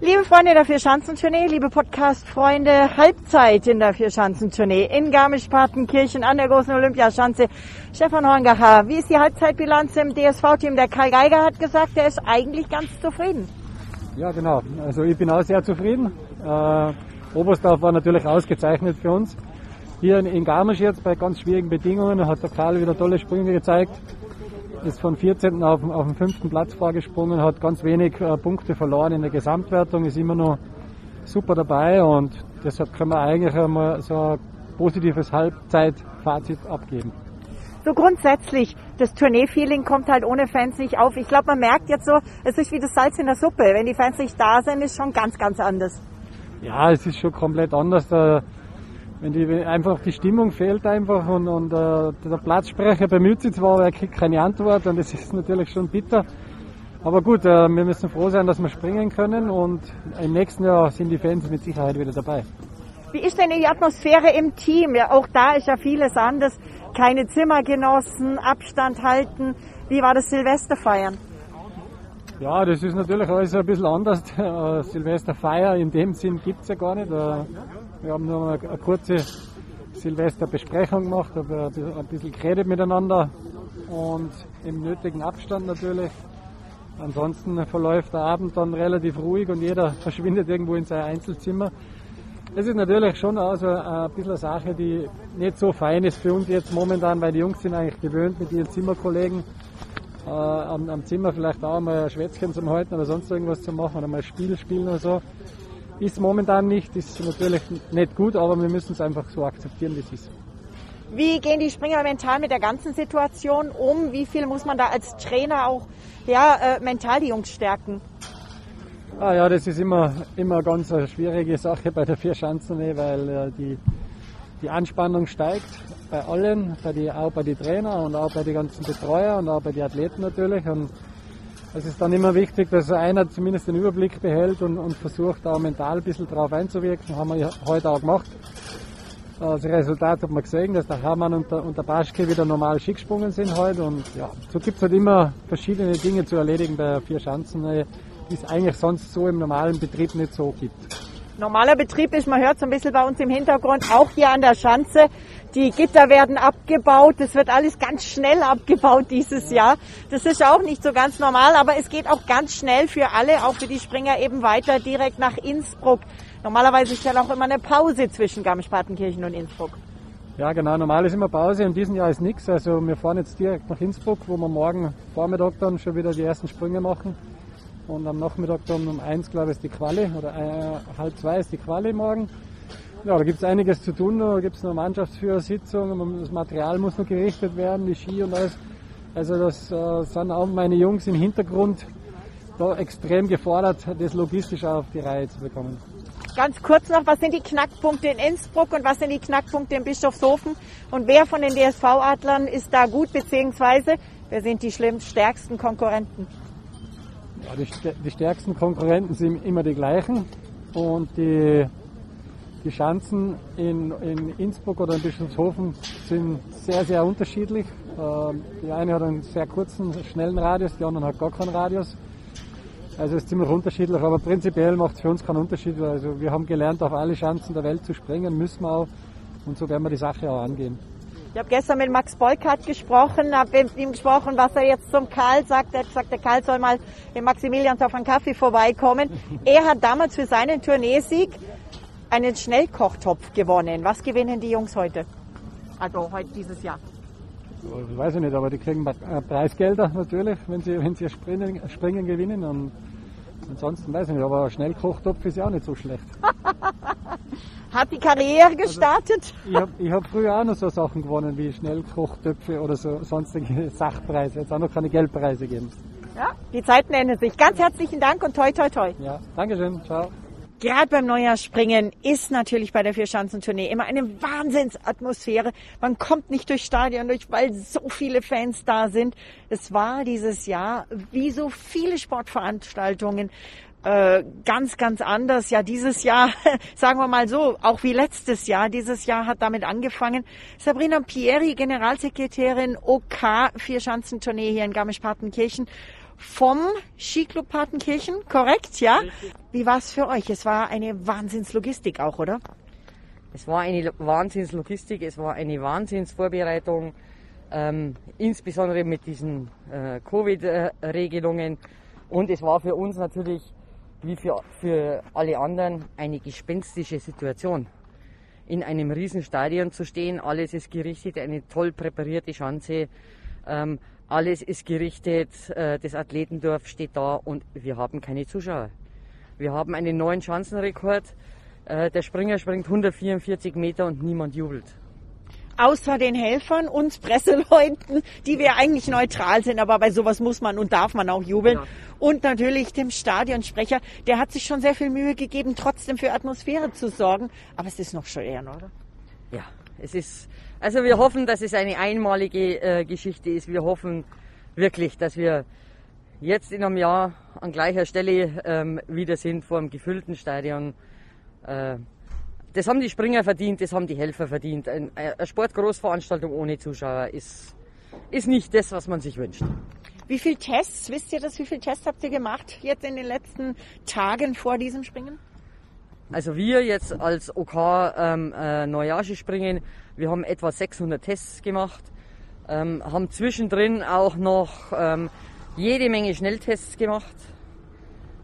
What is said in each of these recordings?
Liebe Freunde der Vierschanzentournee, liebe Podcast-Freunde, Halbzeit in der Vierschanzentournee in Garmisch-Partenkirchen an der großen Olympiaschanze. Stefan Horngacher, wie ist die Halbzeitbilanz im DSV-Team? Der Karl Geiger hat gesagt, er ist eigentlich ganz zufrieden. Ja, genau. Also ich bin auch sehr zufrieden. Äh, Oberstdorf war natürlich ausgezeichnet für uns. Hier in Garmisch jetzt bei ganz schwierigen Bedingungen hat der Karl wieder tolle Sprünge gezeigt ist von 14. auf, auf den 5. Platz vorgesprungen, hat ganz wenig äh, Punkte verloren in der Gesamtwertung, ist immer noch super dabei und deshalb können wir eigentlich einmal so ein positives Halbzeitfazit abgeben. So grundsätzlich, das Tournee-Feeling kommt halt ohne Fans nicht auf. Ich glaube, man merkt jetzt so, es ist wie das Salz in der Suppe. Wenn die Fans nicht da sind, ist schon ganz, ganz anders. Ja, es ist schon komplett anders. Der, wenn die, einfach die Stimmung fehlt einfach und, und äh, der Platzsprecher bemüht sich zwar, aber er kriegt keine Antwort und das ist natürlich schon bitter. Aber gut, äh, wir müssen froh sein, dass wir springen können und im nächsten Jahr sind die Fans mit Sicherheit wieder dabei. Wie ist denn die Atmosphäre im Team? Ja, auch da ist ja vieles anders. Keine Zimmergenossen, Abstand halten. Wie war das Silvesterfeiern? Ja, das ist natürlich alles ein bisschen anders. Äh, Silvesterfeier in dem Sinn gibt es ja gar nicht. Wir haben nur eine, eine kurze Silvesterbesprechung gemacht, aber ein bisschen geredet miteinander und im nötigen Abstand natürlich. Ansonsten verläuft der Abend dann relativ ruhig und jeder verschwindet irgendwo in sein Einzelzimmer. Das ist natürlich schon also ein bisschen eine Sache, die nicht so fein ist für uns jetzt momentan, weil die Jungs sind eigentlich gewöhnt mit ihren Zimmerkollegen äh, am, am, Zimmer vielleicht auch mal ein Schwätzchen zum Halten oder sonst irgendwas zu machen oder mal ein Spiel spielen oder so. Ist momentan nicht, ist natürlich nicht gut, aber wir müssen es einfach so akzeptieren, wie es ist. Wie gehen die Springer mental mit der ganzen Situation um? Wie viel muss man da als Trainer auch ja, äh, mental die Jungs stärken? Ah ja, das ist immer, immer ganz eine schwierige Sache bei der Vierschanzentournee, weil äh, die, die Anspannung steigt bei allen, bei die, auch bei den Trainern und auch bei den ganzen Betreuer und auch bei den Athleten natürlich. Und es ist dann immer wichtig, dass einer zumindest den Überblick behält und, und versucht auch mental ein bisschen drauf einzuwirken. Haben wir heute auch gemacht. Das Resultat hat man gesehen, dass der Hermann und der, und der Baschke wieder normal Ski gesprungen sind heute. Und ja, so gibt es halt immer verschiedene Dinge zu erledigen bei vier Schanzen, die es eigentlich sonst so im normalen Betrieb nicht so gibt. Normaler Betrieb ist, man hört so ein bisschen bei uns im Hintergrund, auch hier an der Schanze. Die Gitter werden abgebaut. Das wird alles ganz schnell abgebaut dieses Jahr. Das ist auch nicht so ganz normal, aber es geht auch ganz schnell für alle, auch für die Springer eben weiter direkt nach Innsbruck. Normalerweise ist ja auch immer eine Pause zwischen Garmisch-Partenkirchen und Innsbruck. Ja, genau. Normal ist immer Pause und diesen Jahr ist nichts. Also wir fahren jetzt direkt nach Innsbruck, wo wir morgen Vormittag dann schon wieder die ersten Sprünge machen. Und am Nachmittag dann um eins, glaube ich, ist die Quali oder äh, halb zwei ist die Quali morgen. Ja, da gibt es einiges zu tun. Da gibt es noch Mannschaftsführersitzung, das Material muss noch gerichtet werden, die Ski und alles. Also das äh, sind auch meine Jungs im Hintergrund da extrem gefordert, das logistisch auf die Reihe zu bekommen. Ganz kurz noch, was sind die Knackpunkte in Innsbruck und was sind die Knackpunkte in Bischofshofen? Und wer von den DSV-Adlern ist da gut, beziehungsweise wer sind die schlimm stärksten Konkurrenten? Ja, die, die stärksten Konkurrenten sind immer die gleichen und die die Schanzen in, in Innsbruck oder in Bischofshofen sind sehr, sehr unterschiedlich. Ähm, die eine hat einen sehr kurzen, schnellen Radius, die andere hat gar keinen Radius. Also es ist ziemlich unterschiedlich, aber prinzipiell macht es für uns keinen Unterschied. Also wir haben gelernt, auf alle Schanzen der Welt zu springen, müssen wir auch. Und so werden wir die Sache auch angehen. Ich habe gestern mit Max Bolkart gesprochen, habe mit ihm gesprochen, was er jetzt zum Karl sagt. Er hat gesagt, der Karl soll mal im Maximilians auf einen Kaffee vorbeikommen. Er hat damals für seinen Tourneesieg einen Schnellkochtopf gewonnen. Was gewinnen die Jungs heute? Also heute dieses Jahr. Das weiß ich nicht, aber die kriegen äh, Preisgelder natürlich, wenn sie, wenn sie springen, springen gewinnen. Und ansonsten weiß ich nicht, aber Schnellkochtopf ist ja auch nicht so schlecht. Hat die Karriere also, gestartet? Also, ich habe hab früher auch noch so Sachen gewonnen wie Schnellkochtöpfe oder so sonstige Sachpreise. Jetzt auch noch keine Geldpreise geben. Ja, die Zeiten ändern sich. Ganz herzlichen Dank und toi toi toi. Ja, Dankeschön. Ciao. Gerade beim Neujahrsspringen ist natürlich bei der Vierschanzentournee immer eine Wahnsinnsatmosphäre. Man kommt nicht durch Stadion durch, weil so viele Fans da sind. Es war dieses Jahr, wie so viele Sportveranstaltungen, äh, ganz, ganz anders. Ja, dieses Jahr, sagen wir mal so, auch wie letztes Jahr. Dieses Jahr hat damit angefangen. Sabrina Pieri, Generalsekretärin OK Vierschanzentournee hier in Garmisch-Partenkirchen. Vom Skiclub Partenkirchen, korrekt, ja? Wie war es für euch? Es war eine Wahnsinnslogistik auch, oder? Es war eine Wahnsinnslogistik, es war eine Wahnsinnsvorbereitung, ähm, insbesondere mit diesen äh, Covid-Regelungen. Und es war für uns natürlich, wie für, für alle anderen, eine gespenstische Situation. In einem Riesenstadion zu stehen, alles ist gerichtet, eine toll präparierte Schanze, ähm, alles ist gerichtet, äh, das Athletendorf steht da und wir haben keine Zuschauer. Wir haben einen neuen Schanzenrekord. Äh, der Springer springt 144 Meter und niemand jubelt außer den Helfern, uns Presseleuten, die wir eigentlich neutral sind, aber bei sowas muss man und darf man auch jubeln. Ja. Und natürlich dem Stadionsprecher, der hat sich schon sehr viel Mühe gegeben, trotzdem für Atmosphäre zu sorgen. Aber es ist noch schön, oder? Ja, es ist, also wir hoffen, dass es eine einmalige äh, Geschichte ist. Wir hoffen wirklich, dass wir jetzt in einem Jahr an gleicher Stelle ähm, wieder sind vor einem gefüllten Stadion. Äh, das haben die Springer verdient, das haben die Helfer verdient. Eine Sportgroßveranstaltung ohne Zuschauer ist, ist nicht das, was man sich wünscht. Wie viele Tests, wisst ihr das, wie viele Tests habt ihr gemacht jetzt in den letzten Tagen vor diesem Springen? Also wir jetzt als OK ähm, äh, Neujahrsche springen, wir haben etwa 600 Tests gemacht, ähm, haben zwischendrin auch noch ähm, jede Menge Schnelltests gemacht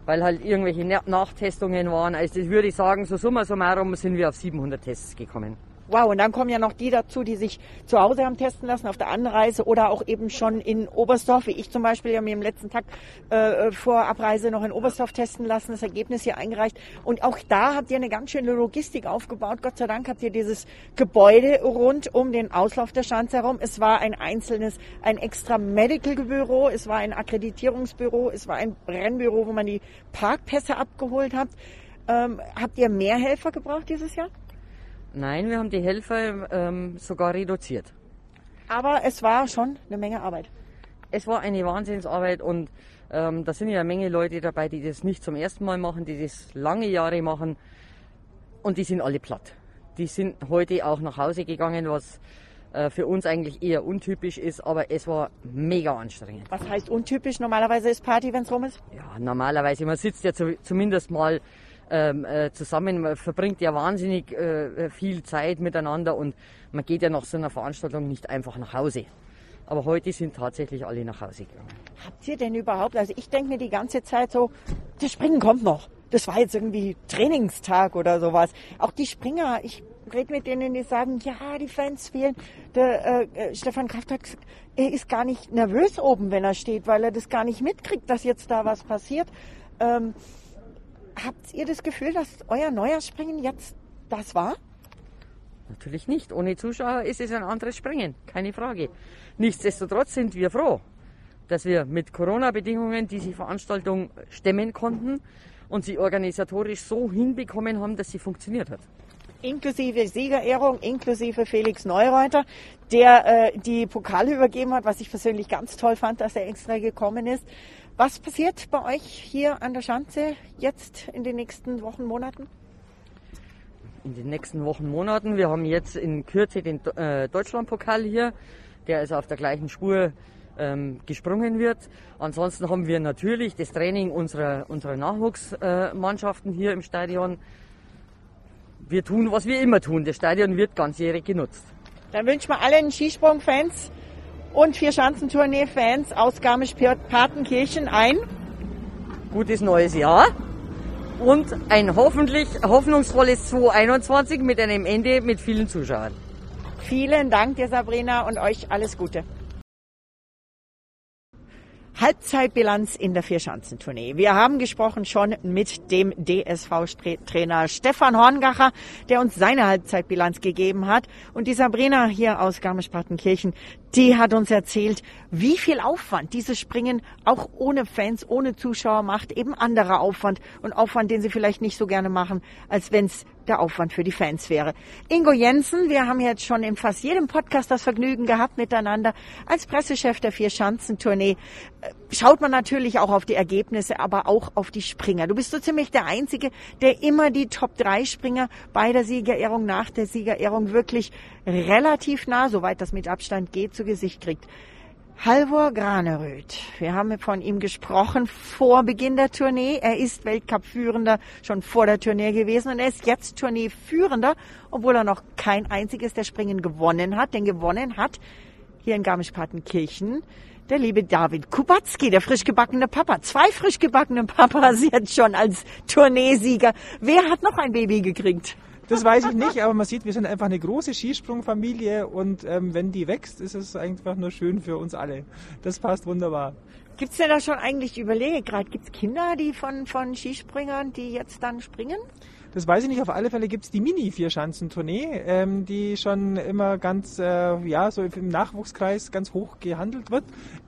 weil halt irgendwelche Nachtestungen waren. Also das würde ich sagen, so summa summarum sind wir auf 700 Tests gekommen. Wow, und dann kommen ja noch die dazu, die sich zu Hause haben testen lassen auf der Anreise oder auch eben schon in Oberstdorf, wie ich zum Beispiel, ja mir im letzten Tag äh, vor Abreise noch in Oberstdorf testen lassen, das Ergebnis hier eingereicht. Und auch da habt ihr eine ganz schöne Logistik aufgebaut. Gott sei Dank habt ihr dieses Gebäude rund um den Auslauf der Schanze herum. Es war ein einzelnes, ein extra Medical Büro, es war ein Akkreditierungsbüro, es war ein Rennbüro, wo man die Parkpässe abgeholt hat. Ähm, habt ihr mehr Helfer gebraucht dieses Jahr? Nein, wir haben die Helfer ähm, sogar reduziert. Aber es war schon eine Menge Arbeit. Es war eine Wahnsinnsarbeit und ähm, da sind ja eine Menge Leute dabei, die das nicht zum ersten Mal machen, die das lange Jahre machen und die sind alle platt. Die sind heute auch nach Hause gegangen, was äh, für uns eigentlich eher untypisch ist, aber es war mega anstrengend. Was heißt untypisch? Normalerweise ist Party, wenn es rum ist? Ja, normalerweise. Man sitzt ja zu, zumindest mal ähm, äh, zusammen. Man verbringt ja wahnsinnig äh, viel Zeit miteinander und man geht ja nach so einer Veranstaltung nicht einfach nach Hause. Aber heute sind tatsächlich alle nach Hause gegangen. Habt ihr denn überhaupt, also ich denke mir die ganze Zeit so, das Springen kommt noch. Das war jetzt irgendwie Trainingstag oder sowas. Auch die Springer, ich rede mit denen, die sagen, ja, die Fans fehlen. Der äh, äh, Stefan Kraft hat gesagt, er ist gar nicht nervös oben, wenn er steht, weil er das gar nicht mitkriegt, dass jetzt da was passiert. Ähm, Habt ihr das Gefühl, dass euer Neujahrsspringen jetzt das war? Natürlich nicht. Ohne Zuschauer ist es ein anderes Springen, keine Frage. Nichtsdestotrotz sind wir froh, dass wir mit Corona-Bedingungen diese Veranstaltung stemmen konnten und sie organisatorisch so hinbekommen haben, dass sie funktioniert hat. Inklusive Siegerehrung, inklusive Felix Neureuter, der äh, die Pokale übergeben hat, was ich persönlich ganz toll fand, dass er extra gekommen ist. Was passiert bei euch hier an der Schanze jetzt in den nächsten Wochen, Monaten? In den nächsten Wochen, Monaten. Wir haben jetzt in Kürze den äh, Deutschlandpokal hier, der also auf der gleichen Spur ähm, gesprungen wird. Ansonsten haben wir natürlich das Training unserer, unserer Nachwuchsmannschaften äh, hier im Stadion. Wir tun, was wir immer tun. Das Stadion wird ganzjährig genutzt. Dann wünschen wir allen Skisprung-Fans und vier Schanzentournee-Fans aus Garmisch-Partenkirchen ein gutes neues Jahr und ein hoffentlich hoffnungsvolles 2021 mit einem Ende mit vielen Zuschauern. Vielen Dank dir Sabrina und euch alles Gute. Halbzeitbilanz in der Vierschanzentournee. Wir haben gesprochen schon mit dem DSV-Trainer Stefan Horngacher, der uns seine Halbzeitbilanz gegeben hat. Und die Sabrina hier aus Garmisch-Partenkirchen, die hat uns erzählt, wie viel Aufwand dieses Springen auch ohne Fans, ohne Zuschauer macht. Eben anderer Aufwand und Aufwand, den sie vielleicht nicht so gerne machen, als wenn es der Aufwand für die Fans wäre. Ingo Jensen, wir haben jetzt schon in fast jedem Podcast das Vergnügen gehabt miteinander. Als Pressechef der Vier-Schanzentournee äh, schaut man natürlich auch auf die Ergebnisse, aber auch auf die Springer. Du bist so ziemlich der Einzige, der immer die Top-3-Springer bei der Siegerehrung, nach der Siegerehrung wirklich relativ nah, soweit das mit Abstand geht, zu Gesicht kriegt. Halvor Graneröd. Wir haben von ihm gesprochen vor Beginn der Tournee. Er ist Weltcup-Führender schon vor der Tournee gewesen und er ist jetzt Tournee-Führender, obwohl er noch kein einziges der Springen gewonnen hat. Denn gewonnen hat hier in Garmisch-Partenkirchen der liebe David Kubacki, der frisch gebackene Papa. Zwei frisch gebackene Papas jetzt schon als Tourneesieger. Wer hat noch ein Baby gekriegt? Das weiß ich nicht, aber man sieht, wir sind einfach eine große Skisprungfamilie und ähm, wenn die wächst, ist es einfach nur schön für uns alle. Das passt wunderbar. Gibt's denn da schon eigentlich Überlege gerade? Gibt's Kinder, die von, von Skispringern, die jetzt dann springen? Das weiß ich nicht. Auf alle Fälle gibt's die Mini-Vierschanzentournee, ähm, die schon immer ganz, äh, ja, so im Nachwuchskreis ganz hoch gehandelt wird.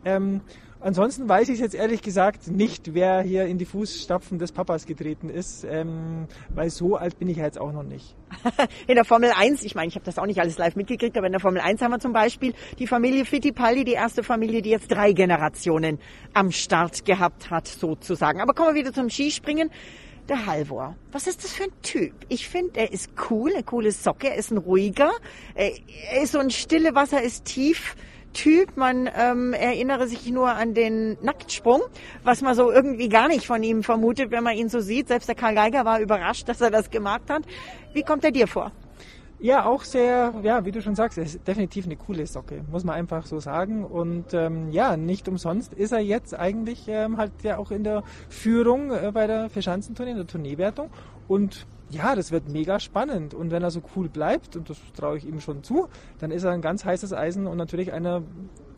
Ähm, Ansonsten weiß ich jetzt ehrlich gesagt nicht, wer hier in die Fußstapfen des Papas getreten ist, ähm, weil so alt bin ich jetzt auch noch nicht. in der Formel 1, ich meine, ich habe das auch nicht alles live mitgekriegt, aber in der Formel 1 haben wir zum Beispiel die Familie Fittipaldi, die erste Familie, die jetzt drei Generationen am Start gehabt hat, sozusagen. Aber kommen wir wieder zum Skispringen. Der Halvor. Was ist das für ein Typ? Ich finde, er ist cool, eine coole Socke, er ist ein ruhiger, er ist so ein stille Wasser, ist tief Typ. Man ähm, erinnere sich nur an den Nacktsprung, was man so irgendwie gar nicht von ihm vermutet, wenn man ihn so sieht. Selbst der Karl Geiger war überrascht, dass er das gemacht hat. Wie kommt er dir vor? Ja, auch sehr, ja, wie du schon sagst, er ist definitiv eine coole Socke, muss man einfach so sagen. Und ähm, ja, nicht umsonst ist er jetzt eigentlich ähm, halt ja auch in der Führung äh, bei der Verschanzentournee, in der Tourneewertung. Und ja, das wird mega spannend. Und wenn er so cool bleibt, und das traue ich ihm schon zu, dann ist er ein ganz heißes Eisen und natürlich einer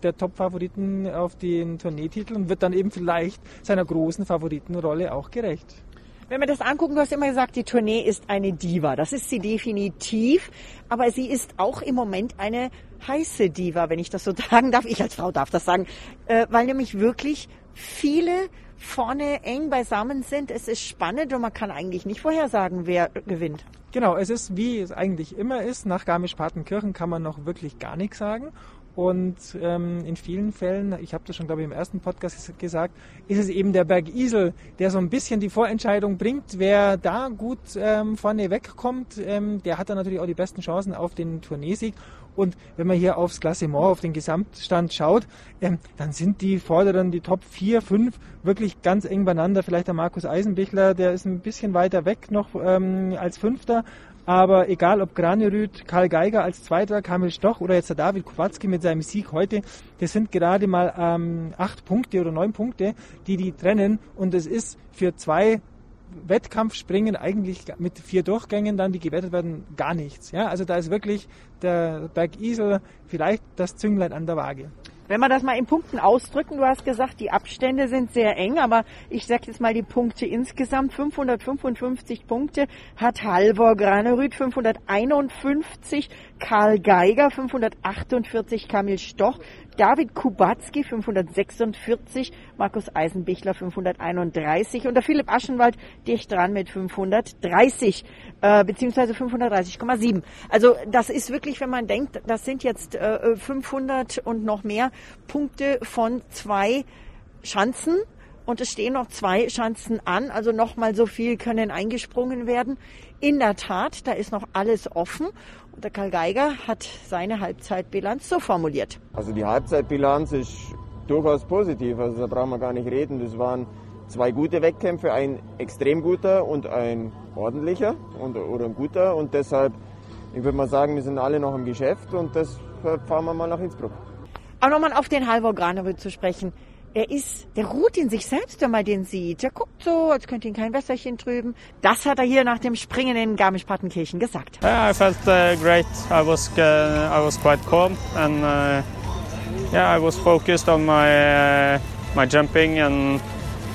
der Top-Favoriten auf den Tourneetitel und wird dann eben vielleicht seiner großen Favoritenrolle auch gerecht. Wenn wir das angucken, du hast immer gesagt, die Tournee ist eine Diva. Das ist sie definitiv. Aber sie ist auch im Moment eine heiße Diva, wenn ich das so sagen darf. Ich als Frau darf das sagen. Äh, weil nämlich wirklich viele vorne eng beisammen sind. Es ist spannend und man kann eigentlich nicht vorhersagen, wer gewinnt. Genau, es ist wie es eigentlich immer ist. Nach Garmisch-Partenkirchen kann man noch wirklich gar nichts sagen. Und ähm, in vielen Fällen, ich habe das schon, glaube ich, im ersten Podcast gesagt, ist es eben der Berg Isel, der so ein bisschen die Vorentscheidung bringt. Wer da gut ähm, vorne wegkommt, ähm, der hat dann natürlich auch die besten Chancen auf den Tourneesieg. Und wenn man hier aufs Klassement, auf den Gesamtstand schaut, ähm, dann sind die Vorderen, die Top 4, 5 wirklich ganz eng beieinander. Vielleicht der Markus Eisenbichler, der ist ein bisschen weiter weg noch ähm, als Fünfter. Aber egal ob Granerüth, Karl Geiger als Zweiter, Kamil Stoch oder jetzt der David Kowalski mit seinem Sieg heute, das sind gerade mal ähm, acht Punkte oder neun Punkte, die die trennen. Und es ist für zwei Wettkampfspringen eigentlich mit vier Durchgängen dann, die gewertet werden, gar nichts. Ja, also da ist wirklich der Berg Isel vielleicht das Zünglein an der Waage. Wenn wir das mal in Punkten ausdrücken, du hast gesagt, die Abstände sind sehr eng, aber ich sage jetzt mal die Punkte insgesamt. 555 Punkte hat Halvor Granerüth, 551 Karl Geiger, 548 Kamil Stoch, David Kubacki 546, Markus Eisenbichler 531 und der Philipp Aschenwald dicht dran mit 530 äh, beziehungsweise 530,7. Also das ist wirklich, wenn man denkt, das sind jetzt äh, 500 und noch mehr Punkte von zwei Schanzen und es stehen noch zwei Schanzen an, also nochmal so viel können eingesprungen werden. In der Tat, da ist noch alles offen der Karl Geiger hat seine Halbzeitbilanz so formuliert. Also die Halbzeitbilanz ist durchaus positiv, also da brauchen wir gar nicht reden. Das waren zwei gute Wettkämpfe, ein extrem guter und ein ordentlicher und, oder ein guter und deshalb, ich würde mal sagen, wir sind alle noch im Geschäft und deshalb fahren wir mal nach Innsbruck. Aber nochmal auf den Halvor Granerüth zu sprechen er ist, der ruht in sich selbst, wenn man den sieht. Der guckt so, als könnte ihn kein Wässerchen trüben. Das hat er hier nach dem Springen in Garmisch-Partenkirchen gesagt. Yeah, I felt uh, great. I was uh, I was quite calm and uh, yeah, I was focused on my uh, my jumping and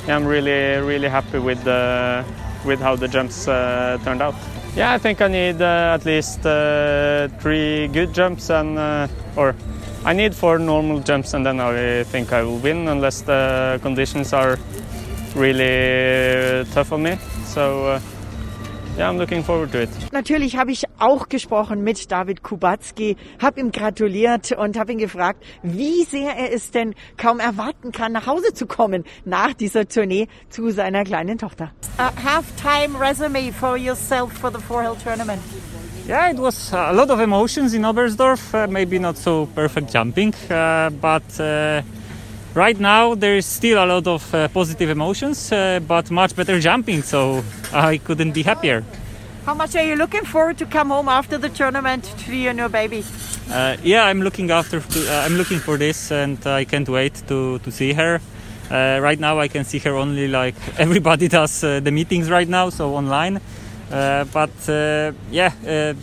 I'm really really happy with the with how the jumps uh, turned out. Yeah, I think I need uh, at least three good jumps and or I need four normal jumps and then I think I will win unless the conditions are really tough on me. So uh, yeah, I'm looking forward to it. Natürlich habe ich auch gesprochen mit David Kubacki, habe ihm gratuliert und habe ihn gefragt, wie sehr er es denn kaum erwarten kann, nach Hause zu kommen nach dieser Tournee zu seiner kleinen Tochter. A half-time resume for yourself for the Four Hill Tournament. Yeah, it was a lot of emotions in Oberstdorf. Uh, maybe not so perfect jumping, uh, but uh, right now there is still a lot of uh, positive emotions, uh, but much better jumping. So I couldn't be happier. How much are you looking forward to come home after the tournament to your baby? Uh, yeah, I'm looking after. uh, I'm looking for this, and I can't wait to to see her. Uh, right now, I can see her only like everybody does the meetings right now, so online. Uh, but uh, yeah, uh,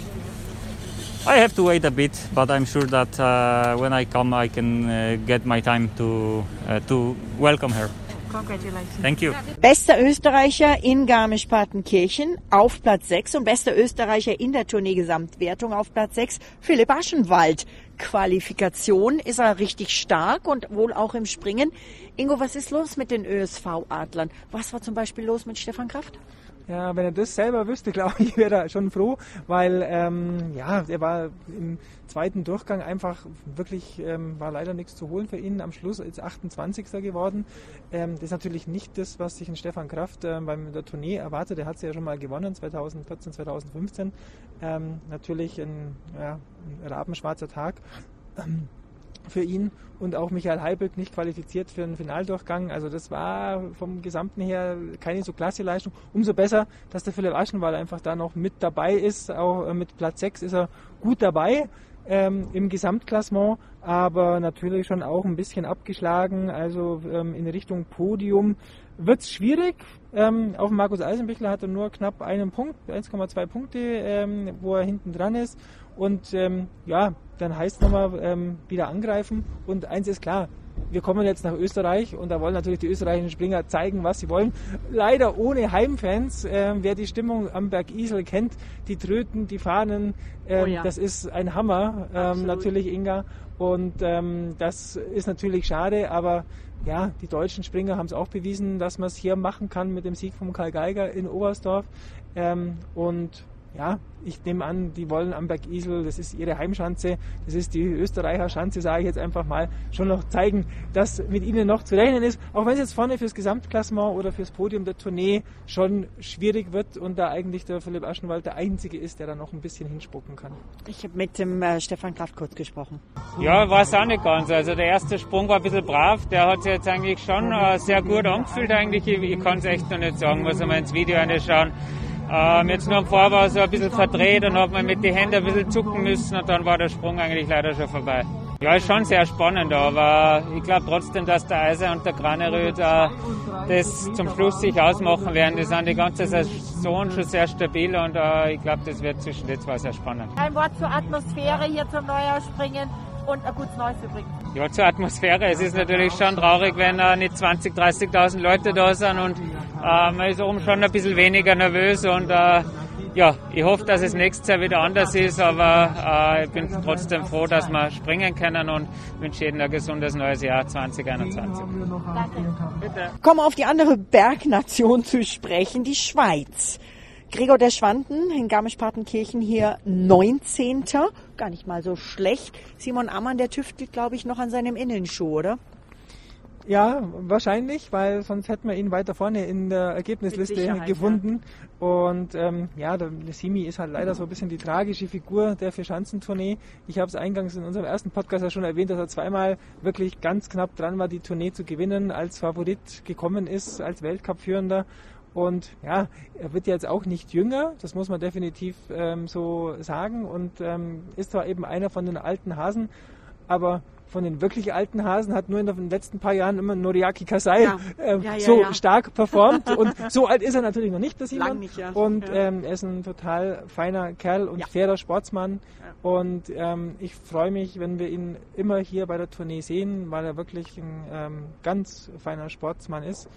I have to wait a bit. But I'm sure that uh, when I come, I can uh, get my time to uh, to welcome her. Congratulations. Thank you. Bester Österreicher in Garmisch-Partenkirchen auf Platz 6 und bester Österreicher in der Tournee-Gesamtwertung auf Platz 6, Philipp Aschenwald. Qualifikation ist er richtig stark und wohl auch im Springen. Ingo, was ist los mit den ÖSV-Adlern? Was war zum Beispiel los mit Stefan Kraft? Ja, wenn er das selber wüsste, glaube ich, wäre er schon froh, weil ähm, ja, er war im zweiten Durchgang einfach wirklich, ähm, war leider nichts zu holen für ihn. Am Schluss ist 28. geworden. Ähm, das ist natürlich nicht das, was sich ein Stefan Kraft ähm, beim der Tournee erwartet. Er hat sie ja schon mal gewonnen, 2014, 2015. Ähm, natürlich ein, ja, ein rabenschwarzer Tag. Ähm, für ihn und auch Michael Heiböck nicht qualifiziert für einen Finaldurchgang. Also das war vom Gesamten her keine so klasse Leistung. Umso besser, dass der Philipp Aschenwald einfach da noch mit dabei ist. Auch äh, mit Platz 6 ist er gut dabei ähm, im Gesamtklassement, aber natürlich schon auch ein bisschen abgeschlagen. Also ähm, in Richtung Podium wird es schwierig. Ähm, auf Markus Eisenbichler hat er nur knapp einen Punkt, 1,2 Punkte, ähm, wo er hinten dran ist. Und ähm, ja, dann heißt es nochmal ähm, wieder angreifen. Und eins ist klar, wir kommen jetzt nach Österreich und da wollen natürlich die österreichischen Springer zeigen, was sie wollen. Leider ohne Heimfans. Ähm, wer die Stimmung am Berg Isel kennt, die Tröten, die Fahnen, ähm, Oh ja. das ist ein Hammer, ähm, natürlich Inga. Und ähm, das ist natürlich schade, aber ja, die deutschen Springer haben es auch bewiesen, dass man es hier machen kann mit dem Sieg von Karl Geiger in Oberstdorf. Ähm, und ja, ich nehme an, die wollen am Berg Isel, das ist ihre Heimschanze, das ist die Österreicher Schanze, sage ich jetzt einfach mal, schon noch zeigen, dass mit ihnen noch zu rechnen ist. Auch wenn es jetzt vorne fürs Gesamtklassement oder fürs Podium der Tournee schon schwierig wird und da eigentlich der Philipp Aschenwald der Einzige ist, der da noch ein bisschen hinspucken kann. Ich habe mit dem äh, Stefan Kraft kurz gesprochen. Ja, weiß auch nicht ganz. Also der erste Sprung war ein bisschen brav. Der hat sich jetzt eigentlich schon äh, sehr gut angefühlt eigentlich. Ich, ich kann es echt noch nicht sagen, muss man ins Video anschauen. Ähm, jetzt nur am Vor war ein bisschen verdreht und hat man mit den Händen ein bisschen zucken müssen und dann war der Sprung eigentlich leider schon vorbei. Ja, ist schon sehr spannend, aber ich glaube trotzdem, dass der Eiser und der Graneröd äh, das zum Schluss sich ausmachen werden. Die sind die ganze Saison schon sehr stabil und äh, ich glaube, das wird zwischen den zwei sehr spannend. Ein Wort zur Atmosphäre hier zum Neujahrspringen und ein gutes Neues übrigens. Ja, zur Atmosphäre. Es ist natürlich schon traurig, wenn äh, nicht 20.000, 30.000 Leute da sind und äh, man ist oben schon ein bisschen weniger nervös und äh, ja, ich hoffe, dass es nächstes Jahr wieder anders ist, aber äh, ich bin trotzdem froh, dass wir springen können und wünsche jedem ein gesundes neues Jahr 2021. Kommen wir auf die andere Bergnation zu sprechen, die Schweiz. Gregor der Schwanden in Garmisch-Partenkirchen hier 19. Gar nicht mal so schlecht. Simon Ammann, der tüftelt, glaube ich, noch an seinem Innenschuh, oder? Ja, wahrscheinlich, weil sonst hätten wir ihn weiter vorne in der Ergebnisliste gefunden. Und ähm, ja, der Simi ist halt leider so ein bisschen die tragische Figur der Vier-Schanzentournee. Ich habe es eingangs in unserem ersten Podcast ja schon erwähnt, dass er zweimal wirklich ganz knapp dran war, die Tournee zu gewinnen, als Favorit gekommen ist, als Weltcup-Führender. Und ja, er wird jetzt auch nicht jünger, das muss man definitiv ähm, so sagen. Und ähm, ist zwar eben einer von den alten Hasen, aber von den wirklich alten Hasen hat nur in den letzten paar Jahren immer Noriaki Kasai Ja. ähm, Ja, ja, so stark performt. Und so alt ist er natürlich noch nicht, Simon. Lang nicht, ja. Und ähm, er ist ein total feiner Kerl und fairer Sportsmann. Und ähm, ich freue mich, wenn wir ihn immer hier bei der Tournee sehen, weil er wirklich ein ähm, ganz feiner Sportsmann ist.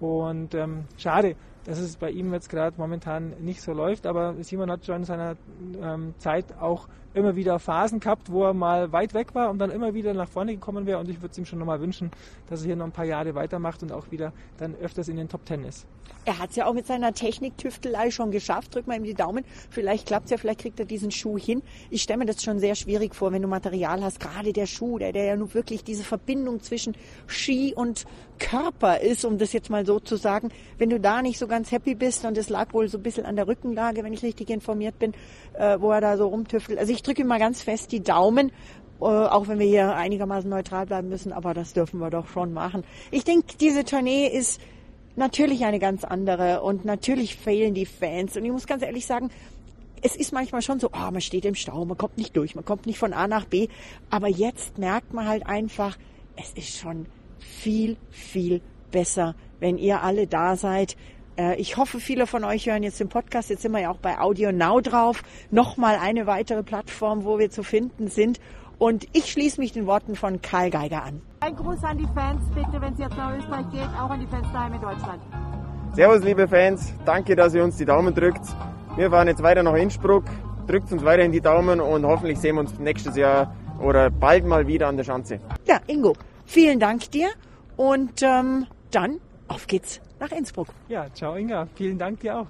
Und ähm, schade, dass es bei ihm jetzt gerade momentan nicht so läuft, aber Simon hat schon in seiner ähm, Zeit auch immer wieder Phasen gehabt, wo er mal weit weg war und dann immer wieder nach vorne gekommen wäre und ich würde es ihm schon nochmal wünschen, dass er hier noch ein paar Jahre weitermacht und auch wieder dann öfters in den Top Ten ist. Er hat es ja auch mit seiner Techniktüftelei schon geschafft. Drück mal ihm die Daumen. Vielleicht klappt's ja, vielleicht kriegt er diesen Schuh hin. Ich stelle mir das schon sehr schwierig vor, wenn du Material hast. Gerade der Schuh, der, der ja nun wirklich diese Verbindung zwischen Ski und Körper ist, um das jetzt mal so zu sagen. Wenn du da nicht so ganz ganz happy bist und es lag wohl so ein bisschen an der Rückenlage, wenn ich richtig informiert bin, äh, wo er da so rumtüftelt. Also ich drücke ihm mal ganz fest die Daumen, äh, auch wenn wir hier einigermaßen neutral bleiben müssen, aber das dürfen wir doch schon machen. Ich denke, diese Tournee ist natürlich eine ganz andere und natürlich fehlen die Fans und ich muss ganz ehrlich sagen, es ist manchmal schon so, oh, man steht im Stau, man kommt nicht durch, man kommt nicht von A nach B. Aber jetzt merkt man halt einfach, es ist schon viel, viel besser, wenn ihr alle da seid. Äh, ich hoffe, viele von euch hören jetzt den Podcast. Jetzt sind wir ja auch bei Audio Now drauf. Nochmal eine weitere Plattform, wo wir zu finden sind. Und ich schließe mich den Worten von Karl Geiger an. Ein Gruß an die Fans, bitte, wenn es jetzt nach Österreich geht, auch an die Fans daheim in Deutschland. Servus, liebe Fans. Danke, dass ihr uns die Daumen drückt. Wir fahren jetzt weiter nach Innsbruck. Drückt uns weiterhin die Daumen und hoffentlich sehen wir uns nächstes Jahr oder bald mal wieder an der Schanze. Ja, Ingo, vielen Dank dir und ähm, dann auf geht's nach Innsbruck. Ja, ciao Inga. Vielen Dank dir auch.